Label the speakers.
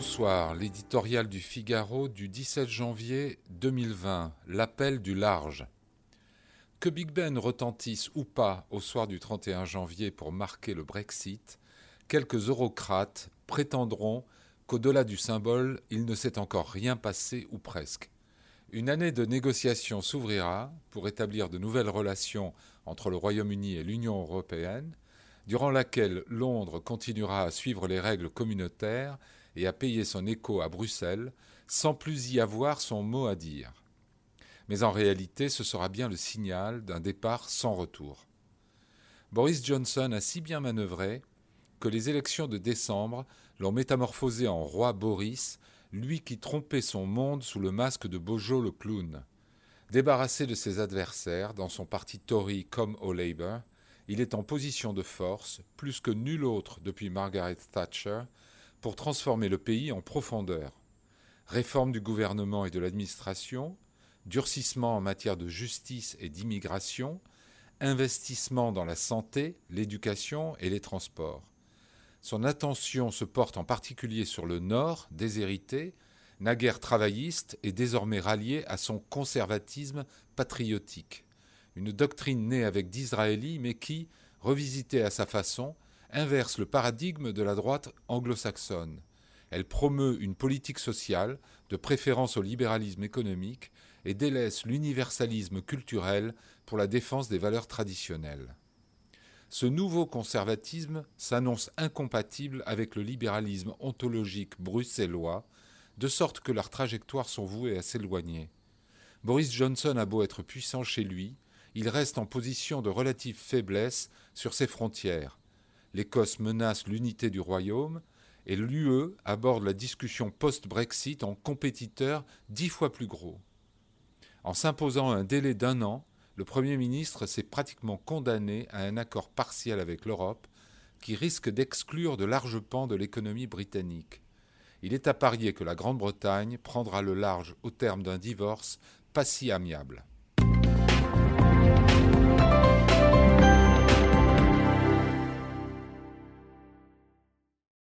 Speaker 1: Bonsoir, l'éditorial du Figaro du 17 janvier 2020, l'appel du large. Que Big Ben retentisse ou pas au soir du 31 janvier pour marquer le Brexit, quelques eurocrates prétendront qu'au-delà du symbole, il ne s'est encore rien passé ou presque. Une année de négociations s'ouvrira pour établir de nouvelles relations entre le Royaume-Uni et l'Union européenne, durant laquelle Londres continuera à suivre les règles communautaires et à payer son écho à Bruxelles sans plus y avoir son mot à dire. Mais en réalité, ce sera bien le signal d'un départ sans retour. Boris Johnson a si bien manœuvré que les élections de décembre l'ont métamorphosé en roi Boris, lui qui trompait son monde sous le masque de Bojo le clown. Débarrassé de ses adversaires, dans son parti Tory comme au Labour, il est en position de force, plus que nul autre depuis Margaret Thatcher, pour transformer le pays en profondeur. Réforme du gouvernement et de l'administration, durcissement en matière de justice et d'immigration, investissement dans la santé, l'éducation et les transports. Son attention se porte en particulier sur le Nord, déshérité, naguère travailliste et désormais rallié à son conservatisme patriotique. Une doctrine née avec d'Israéli mais qui, revisitée à sa façon, inverse le paradigme de la droite anglo-saxonne. Elle promeut une politique sociale, de préférence au libéralisme économique, et délaisse l'universalisme culturel pour la défense des valeurs traditionnelles. Ce nouveau conservatisme s'annonce incompatible avec le libéralisme ontologique bruxellois, de sorte que leurs trajectoires sont vouées à s'éloigner. Boris Johnson a beau être puissant chez lui, il reste en position de relative faiblesse sur ses frontières, l'Écosse menace l'unité du royaume et l'UE aborde la discussion post-Brexit en compétiteur dix fois plus gros. En s'imposant un délai d'un an, le Premier ministre s'est pratiquement condamné à un accord partiel avec l'Europe qui risque d'exclure de larges pans de l'économie britannique. Il est à parier que la Grande-Bretagne prendra le large au terme d'un divorce pas si amiable.